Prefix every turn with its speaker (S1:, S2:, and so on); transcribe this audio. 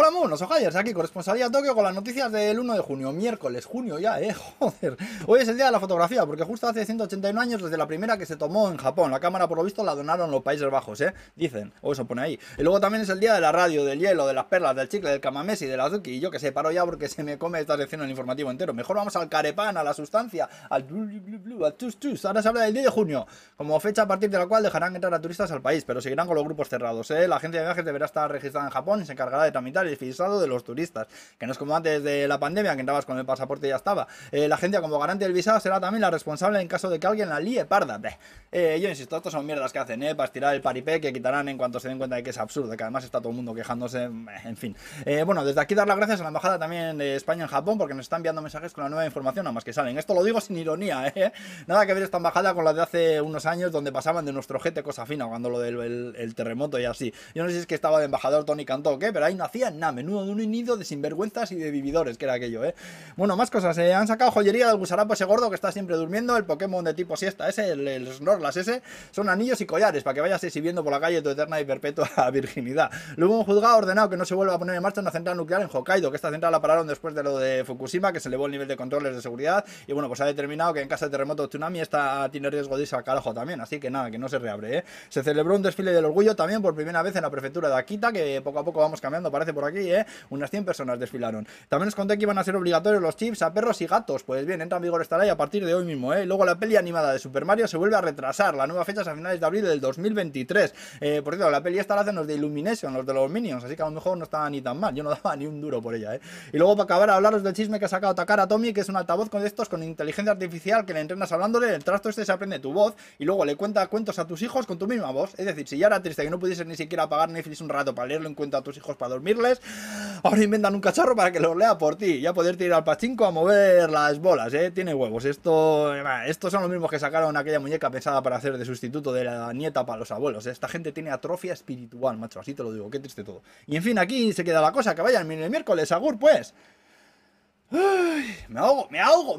S1: Hola, monos, ojayers, aquí corresponsalía Tokio con las noticias del 1 de junio, miércoles, junio ya, eh, joder. Hoy es el día de la fotografía, porque justo hace 181 años desde la primera que se tomó en Japón. La cámara, por lo visto, la donaron los Países Bajos, eh, dicen, o eso pone ahí. Y luego también es el día de la radio, del hielo, de las perlas, del chicle, del kamamesi, del azuki. Y yo que sé, paro ya porque se me come esta sección el informativo entero. Mejor vamos al carepan, a la sustancia, al al tus, tus. Ahora se habla del 10 de junio, como fecha a partir de la cual dejarán entrar a turistas al país, pero seguirán con los grupos cerrados, eh. La agencia de viajes deberá estar registrada en Japón y se encargará de tramitar el visado de los turistas, que no es como antes de la pandemia, que entrabas con el pasaporte y ya estaba. Eh, la agencia como garante del visado será también la responsable en caso de que alguien la líe parda. Eh, yo insisto, estos son mierdas que hacen, ¿eh? Para estirar el paripé que quitarán en cuanto se den cuenta de que es absurdo, que además está todo el mundo quejándose, en fin. Eh, bueno, desde aquí dar las gracias a la embajada también de España en Japón, porque nos está enviando mensajes con la nueva información, nada más que salen. Esto lo digo sin ironía, ¿eh? Nada que ver esta embajada con la de hace unos años, donde pasaban de nuestro gente cosa fina, cuando lo del el, el terremoto y así. Yo no sé si es que estaba de embajador Tony Cantó o qué, pero ahí no hacían nada, menudo de un nido de sinvergüenzas y de vividores, que era aquello, ¿eh? Bueno, más cosas. Eh, han sacado joyería del gusarapo ese gordo que está siempre durmiendo, el Pokémon de tipo siesta ese, el, el Snorlax ese, son anillos y collares para que vayas exhibiendo por la calle tu eterna y perpetua virginidad. Luego un juzgado ha ordenado que no se vuelva a poner en marcha una central nuclear en Hokkaido, que esta central la pararon después de lo de Fukushima, que se elevó el nivel de controles de seguridad, y bueno, pues ha determinado que en caso de terremoto o tsunami esta tiene riesgo de irse al carajo también, así que nada, que no se reabre, ¿eh? Se celebró un desfile del orgullo también por primera vez en la prefectura de Akita, que poco a poco vamos cambiando, parece por aquí, ¿eh? Unas 100 personas desfilaron. También os conté que iban a ser obligatorios los chips a perros y gatos. Pues bien, entra en vigor esta ley a partir de hoy mismo, ¿eh? Luego la peli animada de Super Mario se vuelve a retrasar. La nueva fecha es a finales de abril del 2023. Eh, por cierto, la peli esta la hacen los de Illumination, los de los Minions, así que a lo mejor no estaba ni tan mal. Yo no daba ni un duro por ella, ¿eh? Y luego para acabar, hablaros del chisme que ha sacado Takara Tommy, que es un altavoz con estos con inteligencia artificial que le entrenas hablándole, el trasto este se aprende tu voz y luego le cuenta cuentos a tus hijos con tu misma voz. Es decir, si ya era triste que no pudieses ni siquiera apagar Netflix un rato para leerlo en cuenta a tus hijos para ahora inventan un cacharro para que los lea por ti. Ya poderte ir al pachinko a mover las bolas, ¿eh? Tiene huevos. Esto, estos son los mismos que sacaron aquella muñeca pensada para hacer de sustituto de la nieta para los abuelos. ¿eh? Esta gente tiene atrofia espiritual, macho. Así te lo digo. Qué triste todo. Y en fin, aquí se queda la cosa. Que vayan el miércoles. Agur, pues. Ay, me ahogo, me ahogo.